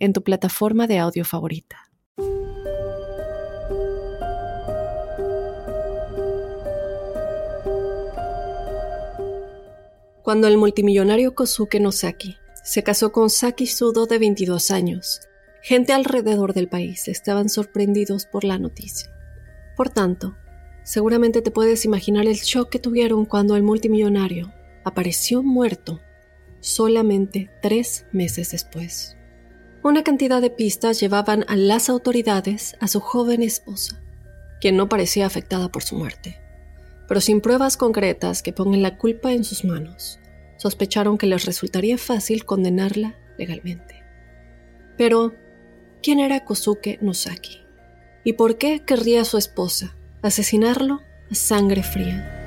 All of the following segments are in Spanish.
en tu plataforma de audio favorita. Cuando el multimillonario Kosuke Nosaki se casó con Saki Sudo de 22 años, gente alrededor del país estaban sorprendidos por la noticia. Por tanto, seguramente te puedes imaginar el shock que tuvieron cuando el multimillonario apareció muerto solamente tres meses después. Una cantidad de pistas llevaban a las autoridades a su joven esposa, quien no parecía afectada por su muerte. Pero sin pruebas concretas que pongan la culpa en sus manos, sospecharon que les resultaría fácil condenarla legalmente. Pero, ¿quién era Kosuke Nosaki? ¿Y por qué querría a su esposa asesinarlo a sangre fría?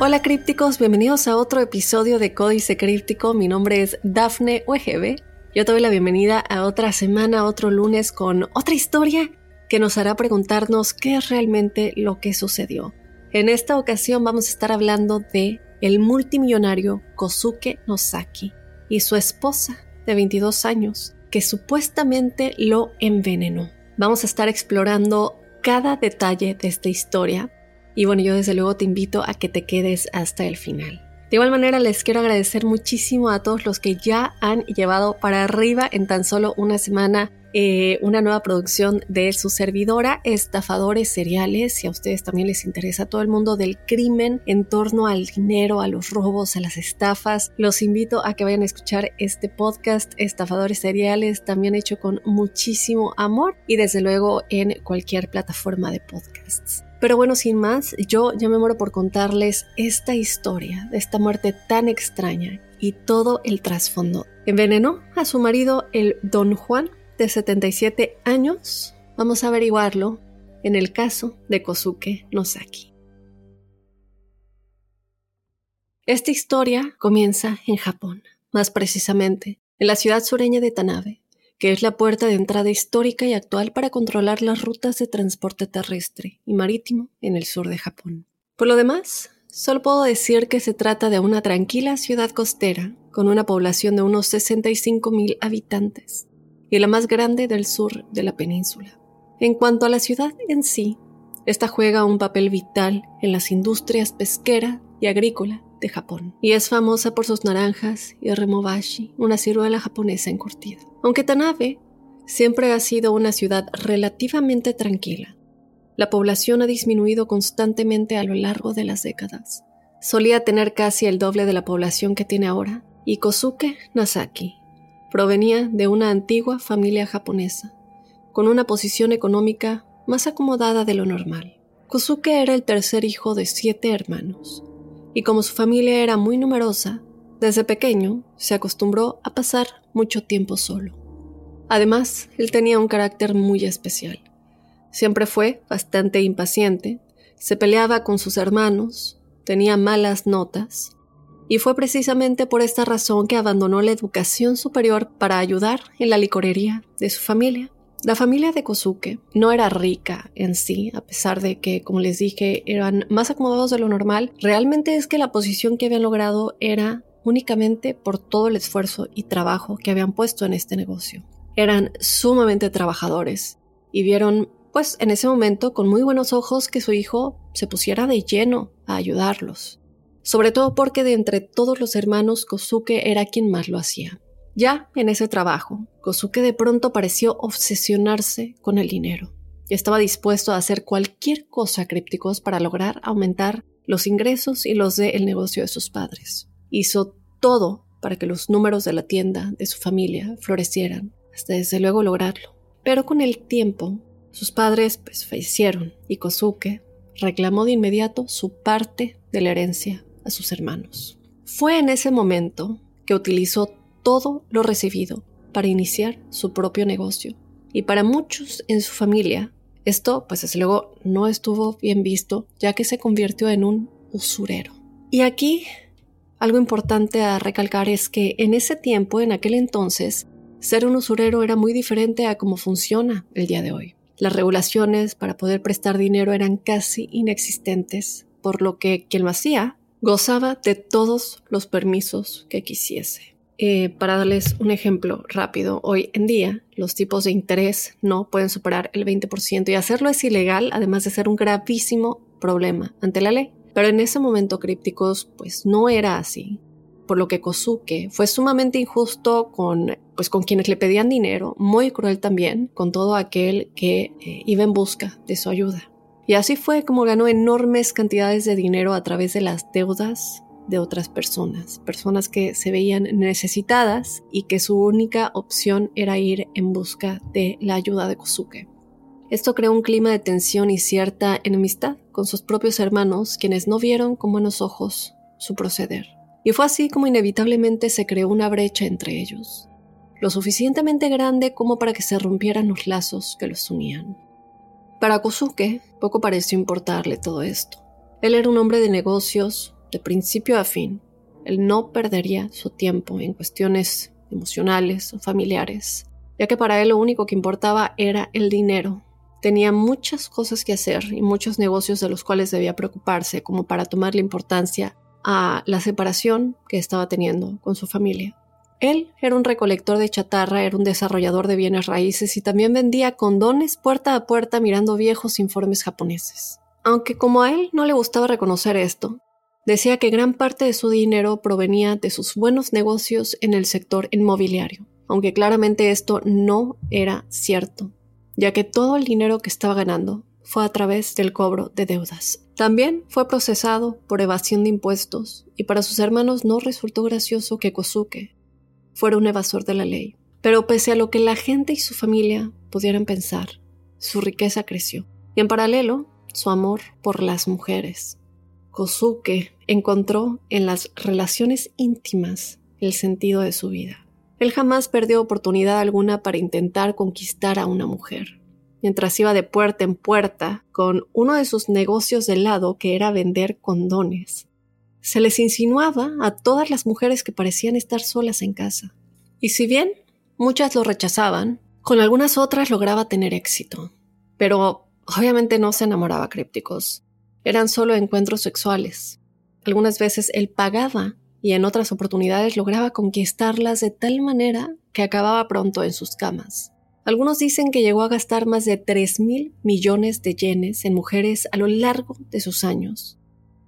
Hola crípticos, bienvenidos a otro episodio de Códice Críptico. Mi nombre es Dafne UGB. Yo te doy la bienvenida a otra semana, otro lunes con otra historia que nos hará preguntarnos qué es realmente lo que sucedió. En esta ocasión vamos a estar hablando de el multimillonario Kosuke Nosaki y su esposa de 22 años que supuestamente lo envenenó. Vamos a estar explorando cada detalle de esta historia y bueno, yo desde luego te invito a que te quedes hasta el final. De igual manera, les quiero agradecer muchísimo a todos los que ya han llevado para arriba en tan solo una semana eh, una nueva producción de su servidora, Estafadores Seriales. Si a ustedes también les interesa todo el mundo del crimen en torno al dinero, a los robos, a las estafas, los invito a que vayan a escuchar este podcast, Estafadores Seriales, también hecho con muchísimo amor y desde luego en cualquier plataforma de podcasts. Pero bueno, sin más, yo ya me muero por contarles esta historia de esta muerte tan extraña y todo el trasfondo. Envenenó a su marido el Don Juan, de 77 años. Vamos a averiguarlo en el caso de Kosuke Nosaki. Esta historia comienza en Japón, más precisamente en la ciudad sureña de Tanabe, que es la puerta de entrada histórica y actual para controlar las rutas de transporte terrestre y marítimo en el sur de Japón. Por lo demás, solo puedo decir que se trata de una tranquila ciudad costera con una población de unos 65.000 habitantes y la más grande del sur de la península. En cuanto a la ciudad en sí, esta juega un papel vital en las industrias pesquera y agrícola de Japón, y es famosa por sus naranjas y remobashi, una ciruela japonesa encurtida. Aunque Tanabe siempre ha sido una ciudad relativamente tranquila, la población ha disminuido constantemente a lo largo de las décadas. Solía tener casi el doble de la población que tiene ahora, y Kosuke Nasaki provenía de una antigua familia japonesa, con una posición económica más acomodada de lo normal. Kosuke era el tercer hijo de siete hermanos, y como su familia era muy numerosa, desde pequeño se acostumbró a pasar mucho tiempo solo. Además, él tenía un carácter muy especial. Siempre fue bastante impaciente, se peleaba con sus hermanos, tenía malas notas, y fue precisamente por esta razón que abandonó la educación superior para ayudar en la licorería de su familia. La familia de Kosuke no era rica en sí, a pesar de que, como les dije, eran más acomodados de lo normal. Realmente es que la posición que habían logrado era únicamente por todo el esfuerzo y trabajo que habían puesto en este negocio. Eran sumamente trabajadores y vieron, pues en ese momento, con muy buenos ojos que su hijo se pusiera de lleno a ayudarlos. Sobre todo porque de entre todos los hermanos Kosuke era quien más lo hacía. Ya en ese trabajo, Kosuke de pronto pareció obsesionarse con el dinero y estaba dispuesto a hacer cualquier cosa crípticos para lograr aumentar los ingresos y los del negocio de sus padres. Hizo todo para que los números de la tienda de su familia florecieran, hasta desde luego lograrlo. Pero con el tiempo, sus padres pues fallecieron y Kosuke reclamó de inmediato su parte de la herencia a sus hermanos. Fue en ese momento que utilizó todo lo recibido para iniciar su propio negocio. Y para muchos en su familia, esto, pues desde luego, no estuvo bien visto, ya que se convirtió en un usurero. Y aquí, algo importante a recalcar es que en ese tiempo, en aquel entonces, ser un usurero era muy diferente a cómo funciona el día de hoy. Las regulaciones para poder prestar dinero eran casi inexistentes, por lo que quien lo hacía gozaba de todos los permisos que quisiese. Eh, para darles un ejemplo rápido, hoy en día los tipos de interés no pueden superar el 20% y hacerlo es ilegal, además de ser un gravísimo problema ante la ley. Pero en ese momento Crípticos pues no era así, por lo que Kosuke fue sumamente injusto con pues con quienes le pedían dinero, muy cruel también con todo aquel que eh, iba en busca de su ayuda. Y así fue como ganó enormes cantidades de dinero a través de las deudas de otras personas, personas que se veían necesitadas y que su única opción era ir en busca de la ayuda de Kosuke. Esto creó un clima de tensión y cierta enemistad con sus propios hermanos, quienes no vieron con buenos ojos su proceder. Y fue así como inevitablemente se creó una brecha entre ellos, lo suficientemente grande como para que se rompieran los lazos que los unían. Para Kosuke poco pareció importarle todo esto. Él era un hombre de negocios, de principio a fin, él no perdería su tiempo en cuestiones emocionales o familiares, ya que para él lo único que importaba era el dinero. Tenía muchas cosas que hacer y muchos negocios de los cuales debía preocuparse como para tomarle importancia a la separación que estaba teniendo con su familia. Él era un recolector de chatarra, era un desarrollador de bienes raíces y también vendía condones puerta a puerta mirando viejos informes japoneses. Aunque como a él no le gustaba reconocer esto, Decía que gran parte de su dinero provenía de sus buenos negocios en el sector inmobiliario, aunque claramente esto no era cierto, ya que todo el dinero que estaba ganando fue a través del cobro de deudas. También fue procesado por evasión de impuestos y para sus hermanos no resultó gracioso que Kosuke fuera un evasor de la ley. Pero pese a lo que la gente y su familia pudieran pensar, su riqueza creció y en paralelo su amor por las mujeres. Kosuke encontró en las relaciones íntimas el sentido de su vida. Él jamás perdió oportunidad alguna para intentar conquistar a una mujer. Mientras iba de puerta en puerta con uno de sus negocios de lado que era vender condones, se les insinuaba a todas las mujeres que parecían estar solas en casa. Y si bien muchas lo rechazaban, con algunas otras lograba tener éxito. Pero obviamente no se enamoraba crípticos eran solo encuentros sexuales. Algunas veces él pagaba y en otras oportunidades lograba conquistarlas de tal manera que acababa pronto en sus camas. Algunos dicen que llegó a gastar más de 3 mil millones de yenes en mujeres a lo largo de sus años,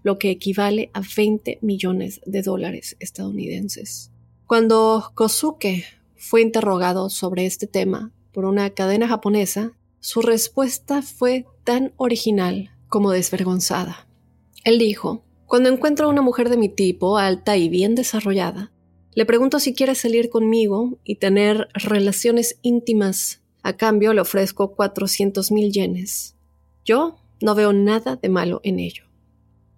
lo que equivale a 20 millones de dólares estadounidenses. Cuando Kosuke fue interrogado sobre este tema por una cadena japonesa, su respuesta fue tan original como desvergonzada. Él dijo, Cuando encuentro a una mujer de mi tipo, alta y bien desarrollada, le pregunto si quiere salir conmigo y tener relaciones íntimas. A cambio le ofrezco 400 mil yenes. Yo no veo nada de malo en ello.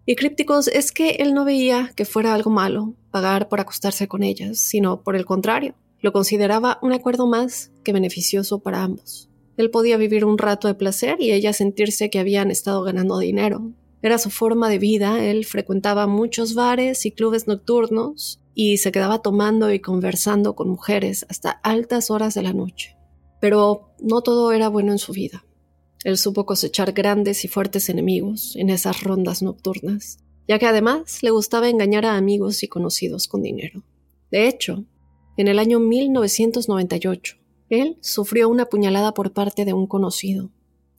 Y crípticos es que él no veía que fuera algo malo pagar por acostarse con ellas, sino por el contrario, lo consideraba un acuerdo más que beneficioso para ambos. Él podía vivir un rato de placer y ella sentirse que habían estado ganando dinero. Era su forma de vida, él frecuentaba muchos bares y clubes nocturnos y se quedaba tomando y conversando con mujeres hasta altas horas de la noche. Pero no todo era bueno en su vida. Él supo cosechar grandes y fuertes enemigos en esas rondas nocturnas, ya que además le gustaba engañar a amigos y conocidos con dinero. De hecho, en el año 1998, él sufrió una puñalada por parte de un conocido,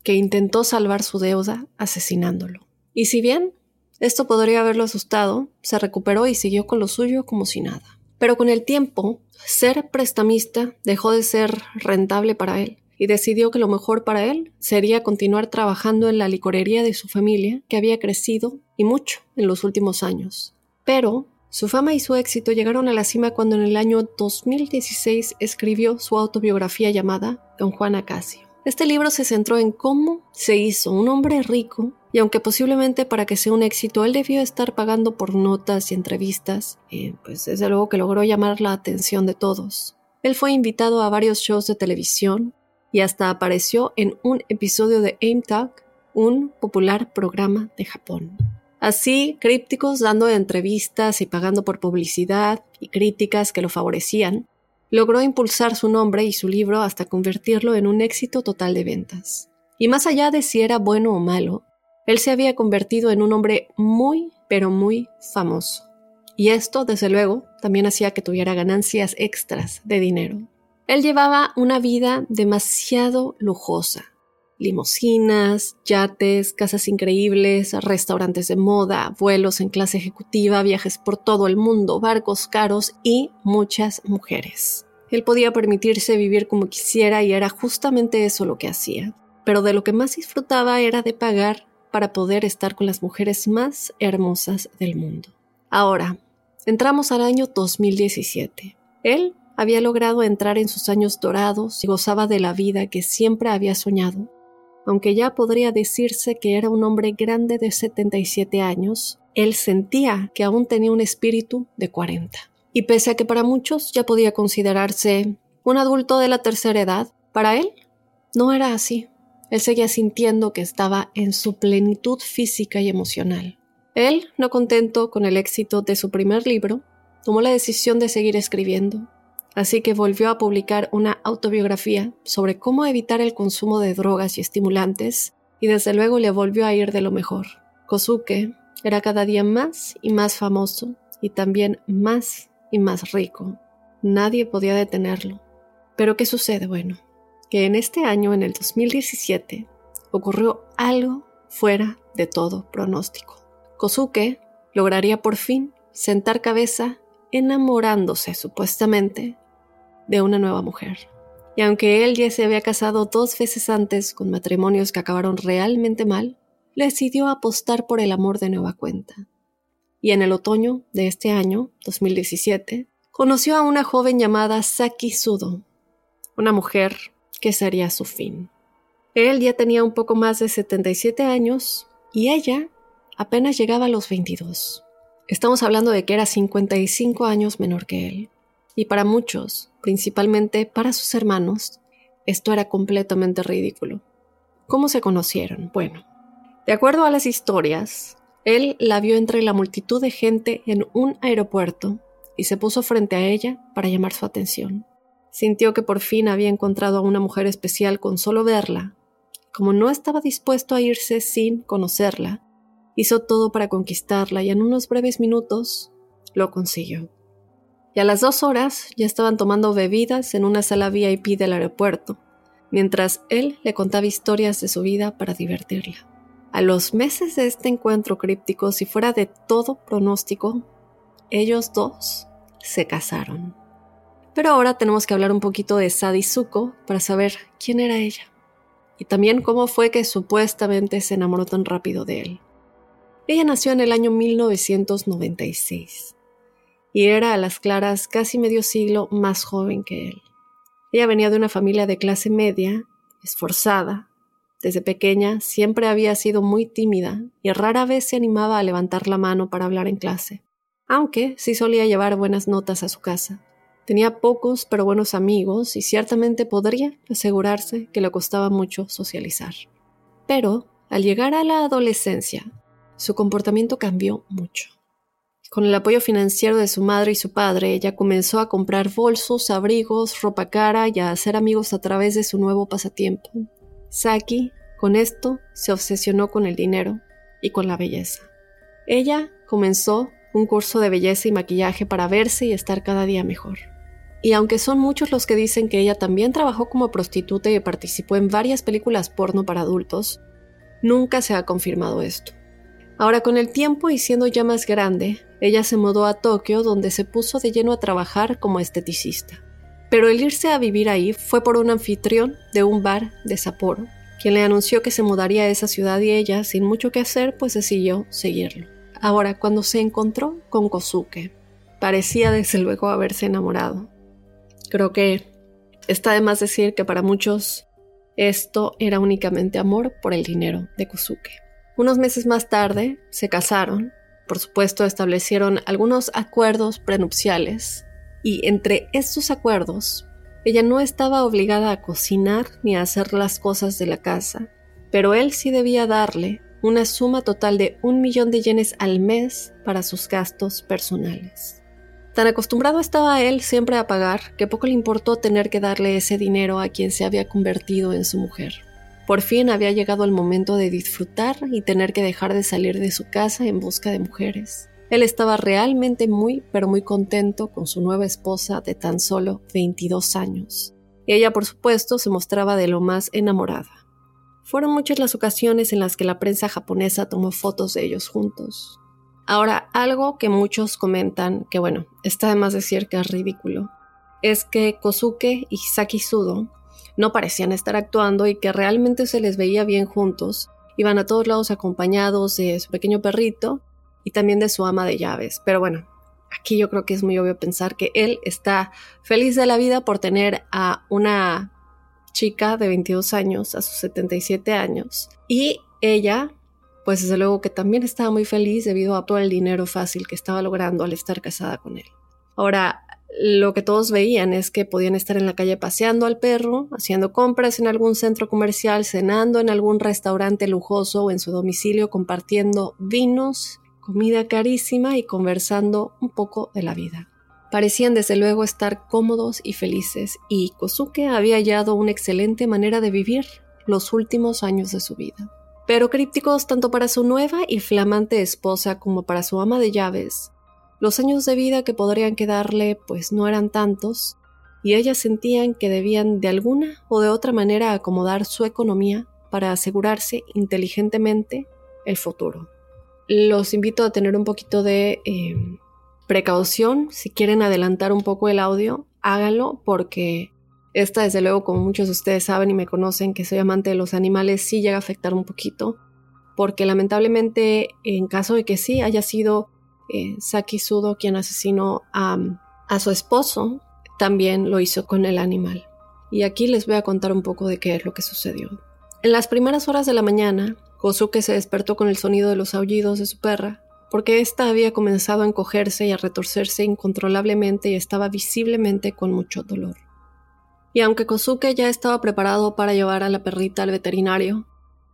que intentó salvar su deuda asesinándolo. Y si bien esto podría haberlo asustado, se recuperó y siguió con lo suyo como si nada. Pero con el tiempo, ser prestamista dejó de ser rentable para él y decidió que lo mejor para él sería continuar trabajando en la licorería de su familia, que había crecido y mucho en los últimos años. Pero su fama y su éxito llegaron a la cima cuando en el año 2016 escribió su autobiografía llamada Don Juan Acacio. Este libro se centró en cómo se hizo un hombre rico y aunque posiblemente para que sea un éxito él debió estar pagando por notas y entrevistas, eh, pues desde luego que logró llamar la atención de todos. Él fue invitado a varios shows de televisión y hasta apareció en un episodio de AIM Talk, un popular programa de Japón. Así, crípticos dando entrevistas y pagando por publicidad y críticas que lo favorecían, logró impulsar su nombre y su libro hasta convertirlo en un éxito total de ventas. Y más allá de si era bueno o malo, él se había convertido en un hombre muy, pero muy famoso. Y esto, desde luego, también hacía que tuviera ganancias extras de dinero. Él llevaba una vida demasiado lujosa. Limosinas, yates, casas increíbles, restaurantes de moda, vuelos en clase ejecutiva, viajes por todo el mundo, barcos caros y muchas mujeres. Él podía permitirse vivir como quisiera y era justamente eso lo que hacía. Pero de lo que más disfrutaba era de pagar para poder estar con las mujeres más hermosas del mundo. Ahora, entramos al año 2017. Él había logrado entrar en sus años dorados y gozaba de la vida que siempre había soñado, aunque ya podría decirse que era un hombre grande de 77 años, él sentía que aún tenía un espíritu de 40. Y pese a que para muchos ya podía considerarse un adulto de la tercera edad, para él no era así. Él seguía sintiendo que estaba en su plenitud física y emocional. Él, no contento con el éxito de su primer libro, tomó la decisión de seguir escribiendo, así que volvió a publicar una autobiografía sobre cómo evitar el consumo de drogas y estimulantes, y desde luego le volvió a ir de lo mejor. Kosuke era cada día más y más famoso, y también más y más rico. Nadie podía detenerlo. Pero ¿qué sucede? Bueno, que en este año, en el 2017, ocurrió algo fuera de todo pronóstico. Kosuke lograría por fin sentar cabeza enamorándose supuestamente de una nueva mujer. Y aunque él ya se había casado dos veces antes con matrimonios que acabaron realmente mal, decidió apostar por el amor de nueva cuenta. Y en el otoño de este año, 2017, conoció a una joven llamada Saki Sudo, una mujer que sería su fin. Él ya tenía un poco más de 77 años y ella apenas llegaba a los 22. Estamos hablando de que era 55 años menor que él. Y para muchos, principalmente para sus hermanos, esto era completamente ridículo. ¿Cómo se conocieron? Bueno, de acuerdo a las historias, él la vio entre la multitud de gente en un aeropuerto y se puso frente a ella para llamar su atención. Sintió que por fin había encontrado a una mujer especial con solo verla. Como no estaba dispuesto a irse sin conocerla, hizo todo para conquistarla y en unos breves minutos lo consiguió. Y a las dos horas ya estaban tomando bebidas en una sala VIP del aeropuerto, mientras él le contaba historias de su vida para divertirla. A los meses de este encuentro críptico, si fuera de todo pronóstico, ellos dos se casaron. Pero ahora tenemos que hablar un poquito de Sadi Zuko para saber quién era ella y también cómo fue que supuestamente se enamoró tan rápido de él. Ella nació en el año 1996 y era a las claras casi medio siglo más joven que él. Ella venía de una familia de clase media, esforzada. Desde pequeña siempre había sido muy tímida y rara vez se animaba a levantar la mano para hablar en clase, aunque sí solía llevar buenas notas a su casa. Tenía pocos pero buenos amigos y ciertamente podría asegurarse que le costaba mucho socializar. Pero, al llegar a la adolescencia, su comportamiento cambió mucho. Con el apoyo financiero de su madre y su padre, ella comenzó a comprar bolsos, abrigos, ropa cara y a hacer amigos a través de su nuevo pasatiempo. Saki, con esto, se obsesionó con el dinero y con la belleza. Ella comenzó un curso de belleza y maquillaje para verse y estar cada día mejor. Y aunque son muchos los que dicen que ella también trabajó como prostituta y participó en varias películas porno para adultos, nunca se ha confirmado esto. Ahora con el tiempo y siendo ya más grande, ella se mudó a Tokio donde se puso de lleno a trabajar como esteticista. Pero el irse a vivir ahí fue por un anfitrión de un bar de Sapporo, quien le anunció que se mudaría a esa ciudad y ella, sin mucho que hacer, pues decidió seguirlo. Ahora, cuando se encontró con Kosuke, parecía desde luego haberse enamorado. Creo que está de más decir que para muchos esto era únicamente amor por el dinero de Kosuke. Unos meses más tarde se casaron, por supuesto establecieron algunos acuerdos prenupciales y entre estos acuerdos ella no estaba obligada a cocinar ni a hacer las cosas de la casa, pero él sí debía darle una suma total de un millón de yenes al mes para sus gastos personales. Tan acostumbrado estaba él siempre a pagar que poco le importó tener que darle ese dinero a quien se había convertido en su mujer. Por fin había llegado el momento de disfrutar y tener que dejar de salir de su casa en busca de mujeres. Él estaba realmente muy, pero muy contento con su nueva esposa de tan solo 22 años. Y ella, por supuesto, se mostraba de lo más enamorada. Fueron muchas las ocasiones en las que la prensa japonesa tomó fotos de ellos juntos. Ahora, algo que muchos comentan, que bueno, está de más decir que es ridículo, es que Kosuke y Saki Sudo no parecían estar actuando y que realmente se les veía bien juntos. Iban a todos lados acompañados de su pequeño perrito y también de su ama de llaves. Pero bueno, aquí yo creo que es muy obvio pensar que él está feliz de la vida por tener a una chica de 22 años a sus 77 años y ella pues desde luego que también estaba muy feliz debido a todo el dinero fácil que estaba logrando al estar casada con él. Ahora, lo que todos veían es que podían estar en la calle paseando al perro, haciendo compras en algún centro comercial, cenando en algún restaurante lujoso o en su domicilio, compartiendo vinos comida carísima y conversando un poco de la vida. Parecían desde luego estar cómodos y felices, y Kosuke había hallado una excelente manera de vivir los últimos años de su vida. Pero crípticos tanto para su nueva y flamante esposa como para su ama de llaves, los años de vida que podrían quedarle pues no eran tantos, y ellas sentían que debían de alguna o de otra manera acomodar su economía para asegurarse inteligentemente el futuro los invito a tener un poquito de eh, precaución. Si quieren adelantar un poco el audio, háganlo porque esta, desde luego, como muchos de ustedes saben y me conocen que soy amante de los animales, sí llega a afectar un poquito. Porque lamentablemente, en caso de que sí haya sido eh, Saki Sudo quien asesinó a, a su esposo, también lo hizo con el animal. Y aquí les voy a contar un poco de qué es lo que sucedió. En las primeras horas de la mañana, Kosuke se despertó con el sonido de los aullidos de su perra, porque ésta había comenzado a encogerse y a retorcerse incontrolablemente y estaba visiblemente con mucho dolor. Y aunque Kosuke ya estaba preparado para llevar a la perrita al veterinario,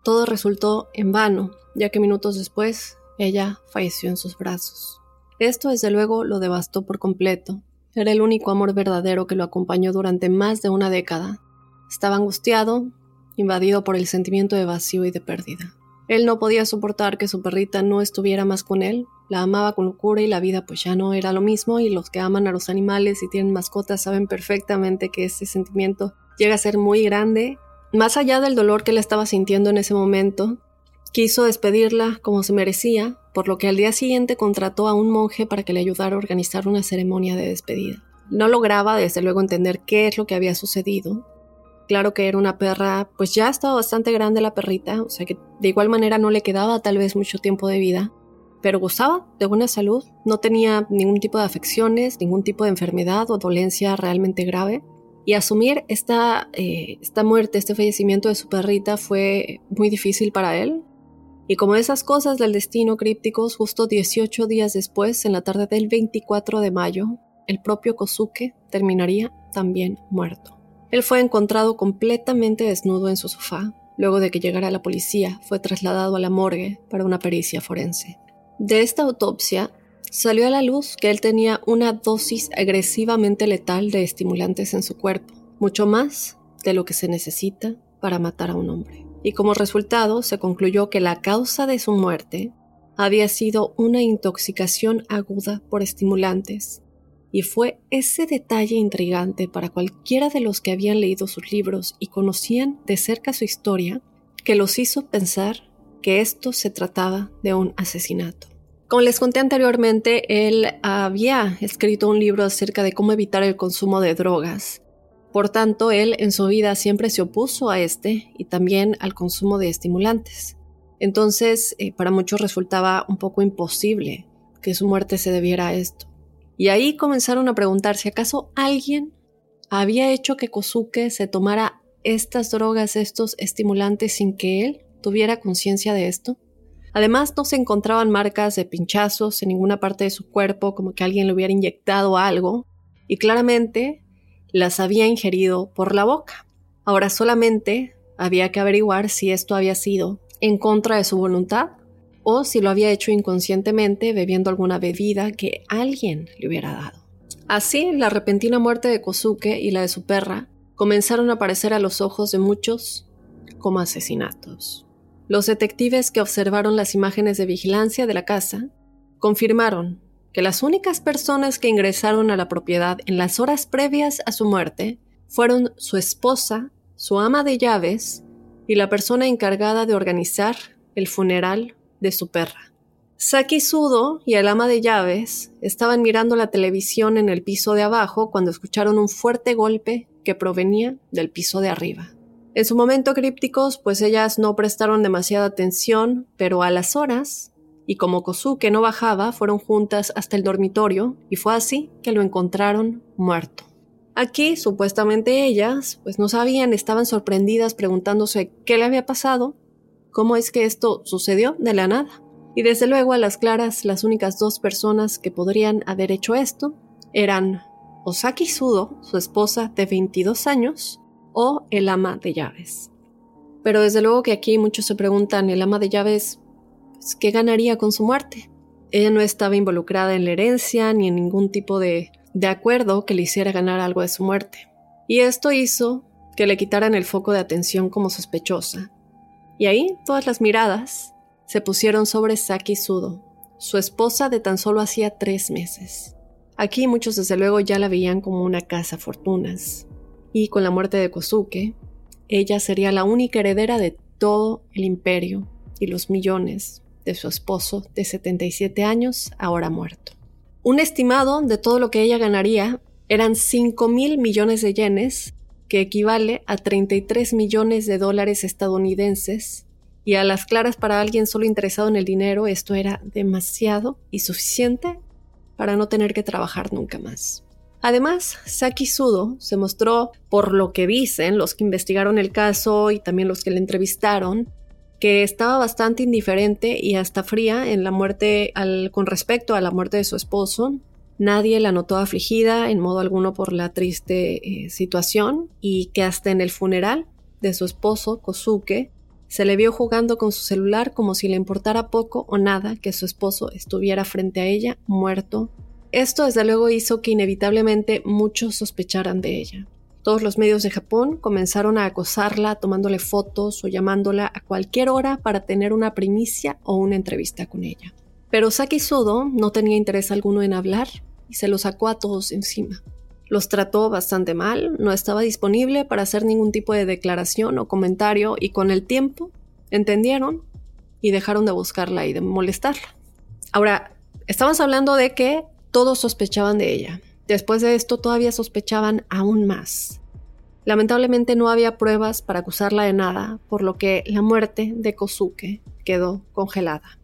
todo resultó en vano, ya que minutos después ella falleció en sus brazos. Esto desde luego lo devastó por completo. Era el único amor verdadero que lo acompañó durante más de una década. Estaba angustiado, invadido por el sentimiento de vacío y de pérdida. Él no podía soportar que su perrita no estuviera más con él, la amaba con locura y la vida pues ya no era lo mismo y los que aman a los animales y tienen mascotas saben perfectamente que ese sentimiento llega a ser muy grande. Más allá del dolor que él estaba sintiendo en ese momento, quiso despedirla como se merecía, por lo que al día siguiente contrató a un monje para que le ayudara a organizar una ceremonia de despedida. No lograba desde luego entender qué es lo que había sucedido, Claro que era una perra, pues ya estaba bastante grande la perrita, o sea que de igual manera no le quedaba tal vez mucho tiempo de vida, pero gozaba de buena salud, no tenía ningún tipo de afecciones, ningún tipo de enfermedad o dolencia realmente grave. Y asumir esta, eh, esta muerte, este fallecimiento de su perrita fue muy difícil para él. Y como esas cosas del destino crípticos, justo 18 días después, en la tarde del 24 de mayo, el propio Kosuke terminaría también muerto. Él fue encontrado completamente desnudo en su sofá. Luego de que llegara la policía, fue trasladado a la morgue para una pericia forense. De esta autopsia salió a la luz que él tenía una dosis agresivamente letal de estimulantes en su cuerpo, mucho más de lo que se necesita para matar a un hombre. Y como resultado se concluyó que la causa de su muerte había sido una intoxicación aguda por estimulantes y fue ese detalle intrigante para cualquiera de los que habían leído sus libros y conocían de cerca su historia que los hizo pensar que esto se trataba de un asesinato. Como les conté anteriormente, él había escrito un libro acerca de cómo evitar el consumo de drogas. Por tanto, él en su vida siempre se opuso a este y también al consumo de estimulantes. Entonces, eh, para muchos resultaba un poco imposible que su muerte se debiera a esto. Y ahí comenzaron a preguntarse, ¿acaso alguien había hecho que Kosuke se tomara estas drogas, estos estimulantes sin que él tuviera conciencia de esto? Además, no se encontraban marcas de pinchazos en ninguna parte de su cuerpo, como que alguien le hubiera inyectado algo, y claramente las había ingerido por la boca. Ahora solamente había que averiguar si esto había sido en contra de su voluntad o si lo había hecho inconscientemente bebiendo alguna bebida que alguien le hubiera dado. Así, la repentina muerte de Kosuke y la de su perra comenzaron a aparecer a los ojos de muchos como asesinatos. Los detectives que observaron las imágenes de vigilancia de la casa confirmaron que las únicas personas que ingresaron a la propiedad en las horas previas a su muerte fueron su esposa, su ama de llaves y la persona encargada de organizar el funeral de su perra. Saki Sudo y el ama de llaves estaban mirando la televisión en el piso de abajo cuando escucharon un fuerte golpe que provenía del piso de arriba. En su momento crípticos, pues ellas no prestaron demasiada atención, pero a las horas, y como Kosuke no bajaba, fueron juntas hasta el dormitorio, y fue así que lo encontraron muerto. Aquí, supuestamente ellas, pues no sabían, estaban sorprendidas preguntándose qué le había pasado, cómo es que esto sucedió de la nada. Y desde luego a las claras, las únicas dos personas que podrían haber hecho esto eran Osaki Sudo, su esposa de 22 años, o el ama de llaves. Pero desde luego que aquí muchos se preguntan, el ama de llaves, pues, ¿qué ganaría con su muerte? Ella no estaba involucrada en la herencia ni en ningún tipo de de acuerdo que le hiciera ganar algo de su muerte. Y esto hizo que le quitaran el foco de atención como sospechosa. Y ahí todas las miradas se pusieron sobre Saki Sudo, su esposa de tan solo hacía tres meses. Aquí muchos desde luego ya la veían como una casa fortunas. Y con la muerte de Kosuke, ella sería la única heredera de todo el imperio y los millones de su esposo de 77 años, ahora muerto. Un estimado de todo lo que ella ganaría eran 5 mil millones de yenes, que equivale a 33 millones de dólares estadounidenses, y a las claras para alguien solo interesado en el dinero esto era demasiado y suficiente para no tener que trabajar nunca más. Además, Saki Sudo se mostró, por lo que dicen los que investigaron el caso y también los que le entrevistaron, que estaba bastante indiferente y hasta fría en la muerte con respecto a la muerte de su esposo. Nadie la notó afligida en modo alguno por la triste eh, situación y que hasta en el funeral de su esposo, Kosuke, se le vio jugando con su celular como si le importara poco o nada que su esposo estuviera frente a ella, muerto. Esto desde luego hizo que inevitablemente muchos sospecharan de ella. Todos los medios de Japón comenzaron a acosarla tomándole fotos o llamándola a cualquier hora para tener una primicia o una entrevista con ella. Pero Saki Sudo no tenía interés alguno en hablar y se lo sacó a todos encima. Los trató bastante mal, no estaba disponible para hacer ningún tipo de declaración o comentario y con el tiempo entendieron y dejaron de buscarla y de molestarla. Ahora, estamos hablando de que todos sospechaban de ella, Después de esto todavía sospechaban aún más. Lamentablemente no había pruebas para acusarla de nada, por lo que la muerte de Kosuke quedó congelada.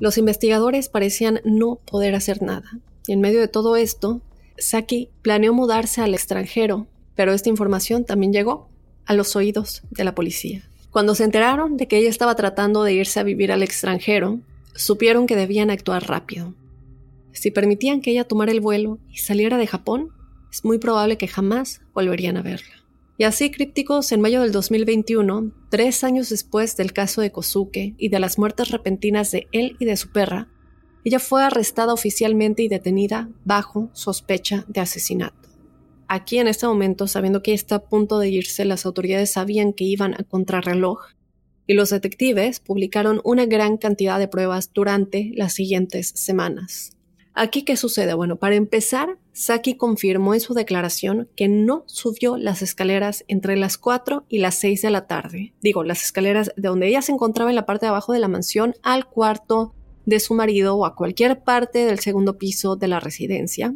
Los investigadores parecían no poder hacer nada, y en medio de todo esto, Saki planeó mudarse al extranjero, pero esta información también llegó a los oídos de la policía. Cuando se enteraron de que ella estaba tratando de irse a vivir al extranjero, supieron que debían actuar rápido. Si permitían que ella tomara el vuelo y saliera de Japón, es muy probable que jamás volverían a verla. Y así, crípticos, en mayo del 2021, tres años después del caso de Kosuke y de las muertes repentinas de él y de su perra, ella fue arrestada oficialmente y detenida bajo sospecha de asesinato. Aquí en este momento, sabiendo que está a punto de irse, las autoridades sabían que iban a contrarreloj y los detectives publicaron una gran cantidad de pruebas durante las siguientes semanas. Aquí, ¿qué sucede? Bueno, para empezar, Saki confirmó en su declaración que no subió las escaleras entre las 4 y las 6 de la tarde. Digo, las escaleras de donde ella se encontraba en la parte de abajo de la mansión al cuarto de su marido o a cualquier parte del segundo piso de la residencia.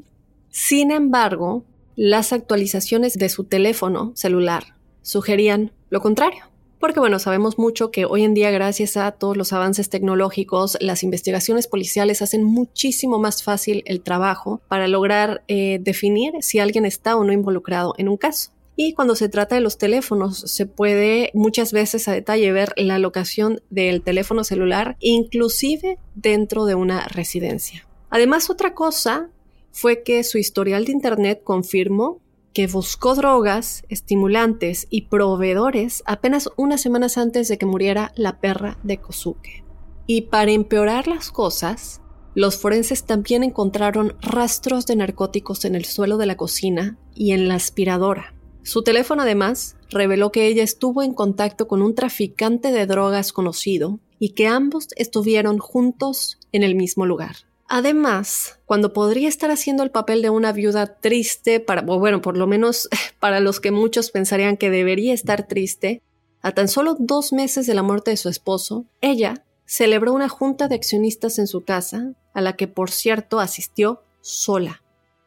Sin embargo, las actualizaciones de su teléfono celular sugerían lo contrario. Porque bueno, sabemos mucho que hoy en día gracias a todos los avances tecnológicos, las investigaciones policiales hacen muchísimo más fácil el trabajo para lograr eh, definir si alguien está o no involucrado en un caso. Y cuando se trata de los teléfonos, se puede muchas veces a detalle ver la locación del teléfono celular, inclusive dentro de una residencia. Además, otra cosa fue que su historial de Internet confirmó que buscó drogas, estimulantes y proveedores apenas unas semanas antes de que muriera la perra de Kosuke. Y para empeorar las cosas, los forenses también encontraron rastros de narcóticos en el suelo de la cocina y en la aspiradora. Su teléfono además reveló que ella estuvo en contacto con un traficante de drogas conocido y que ambos estuvieron juntos en el mismo lugar. Además, cuando podría estar haciendo el papel de una viuda triste, para, bueno, por lo menos para los que muchos pensarían que debería estar triste, a tan solo dos meses de la muerte de su esposo, ella celebró una junta de accionistas en su casa, a la que por cierto asistió sola.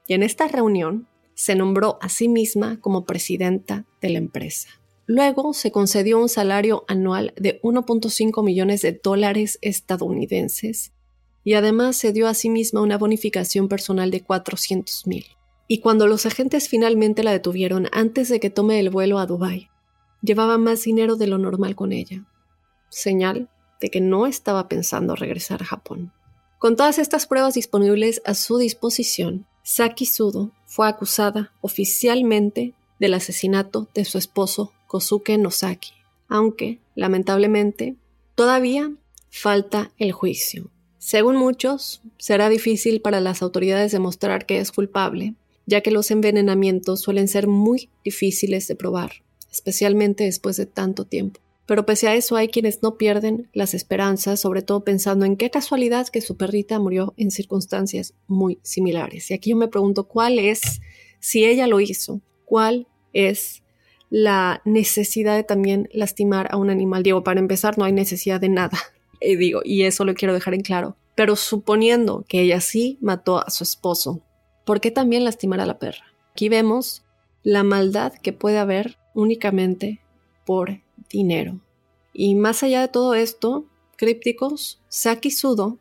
Y en esta reunión se nombró a sí misma como presidenta de la empresa. Luego se concedió un salario anual de 1.5 millones de dólares estadounidenses y además se dio a sí misma una bonificación personal de 400 mil. Y cuando los agentes finalmente la detuvieron antes de que tome el vuelo a Dubái, llevaba más dinero de lo normal con ella, señal de que no estaba pensando regresar a Japón. Con todas estas pruebas disponibles a su disposición, Saki Sudo fue acusada oficialmente del asesinato de su esposo Kosuke Nosaki, aunque, lamentablemente, todavía falta el juicio. Según muchos, será difícil para las autoridades demostrar que es culpable, ya que los envenenamientos suelen ser muy difíciles de probar, especialmente después de tanto tiempo. Pero pese a eso hay quienes no pierden las esperanzas, sobre todo pensando en qué casualidad que su perrita murió en circunstancias muy similares. Y aquí yo me pregunto cuál es, si ella lo hizo, cuál es la necesidad de también lastimar a un animal. Digo, para empezar, no hay necesidad de nada. Y digo, y eso lo quiero dejar en claro. Pero suponiendo que ella sí mató a su esposo, ¿por qué también lastimar a la perra? Aquí vemos la maldad que puede haber únicamente por dinero. Y más allá de todo esto, crípticos, Saki Sudo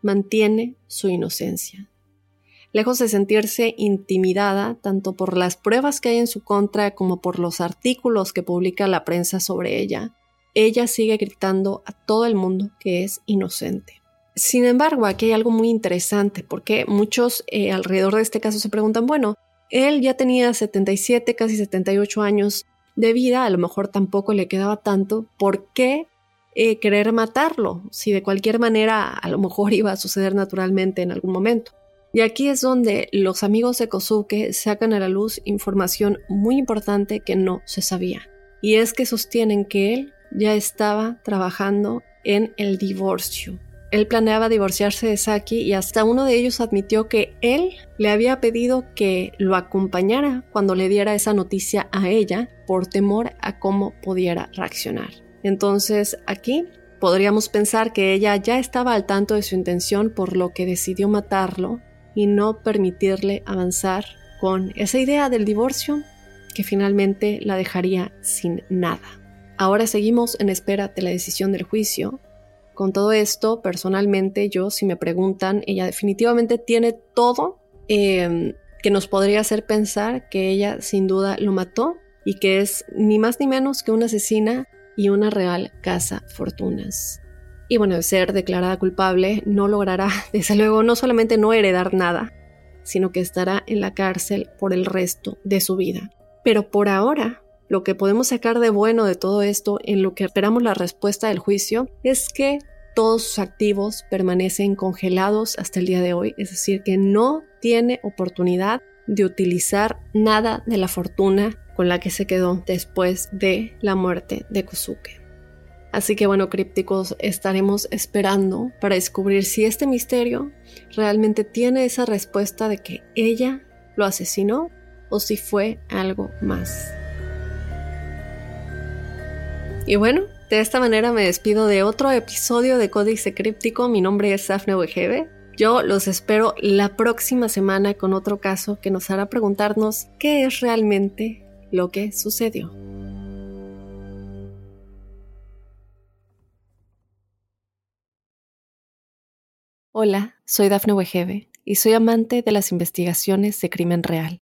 mantiene su inocencia. Lejos de sentirse intimidada tanto por las pruebas que hay en su contra como por los artículos que publica la prensa sobre ella, ella sigue gritando a todo el mundo que es inocente. Sin embargo, aquí hay algo muy interesante porque muchos eh, alrededor de este caso se preguntan, bueno, él ya tenía 77, casi 78 años de vida, a lo mejor tampoco le quedaba tanto, ¿por qué eh, querer matarlo? Si de cualquier manera a lo mejor iba a suceder naturalmente en algún momento. Y aquí es donde los amigos de Kosuke sacan a la luz información muy importante que no se sabía. Y es que sostienen que él ya estaba trabajando en el divorcio. Él planeaba divorciarse de Saki y hasta uno de ellos admitió que él le había pedido que lo acompañara cuando le diera esa noticia a ella por temor a cómo pudiera reaccionar. Entonces aquí podríamos pensar que ella ya estaba al tanto de su intención por lo que decidió matarlo y no permitirle avanzar con esa idea del divorcio que finalmente la dejaría sin nada. Ahora seguimos en espera de la decisión del juicio. Con todo esto, personalmente yo, si me preguntan, ella definitivamente tiene todo em, que nos podría hacer pensar que ella sin duda lo mató y que es ni más ni menos que una asesina y una real casa fortunas. Y bueno, de ser declarada culpable, no logrará, desde luego, no solamente no heredar nada, sino que estará en la cárcel por el resto de su vida. Pero por ahora, lo que podemos sacar de bueno de todo esto en lo que esperamos la respuesta del juicio es que todos sus activos permanecen congelados hasta el día de hoy, es decir, que no tiene oportunidad de utilizar nada de la fortuna con la que se quedó después de la muerte de Kosuke. Así que bueno, crípticos, estaremos esperando para descubrir si este misterio realmente tiene esa respuesta de que ella lo asesinó o si fue algo más. Y bueno, de esta manera me despido de otro episodio de Códice Críptico. Mi nombre es Safne Wegebe. Yo los espero la próxima semana con otro caso que nos hará preguntarnos qué es realmente lo que sucedió. Hola, soy Dafne Wegebe y soy amante de las investigaciones de crimen real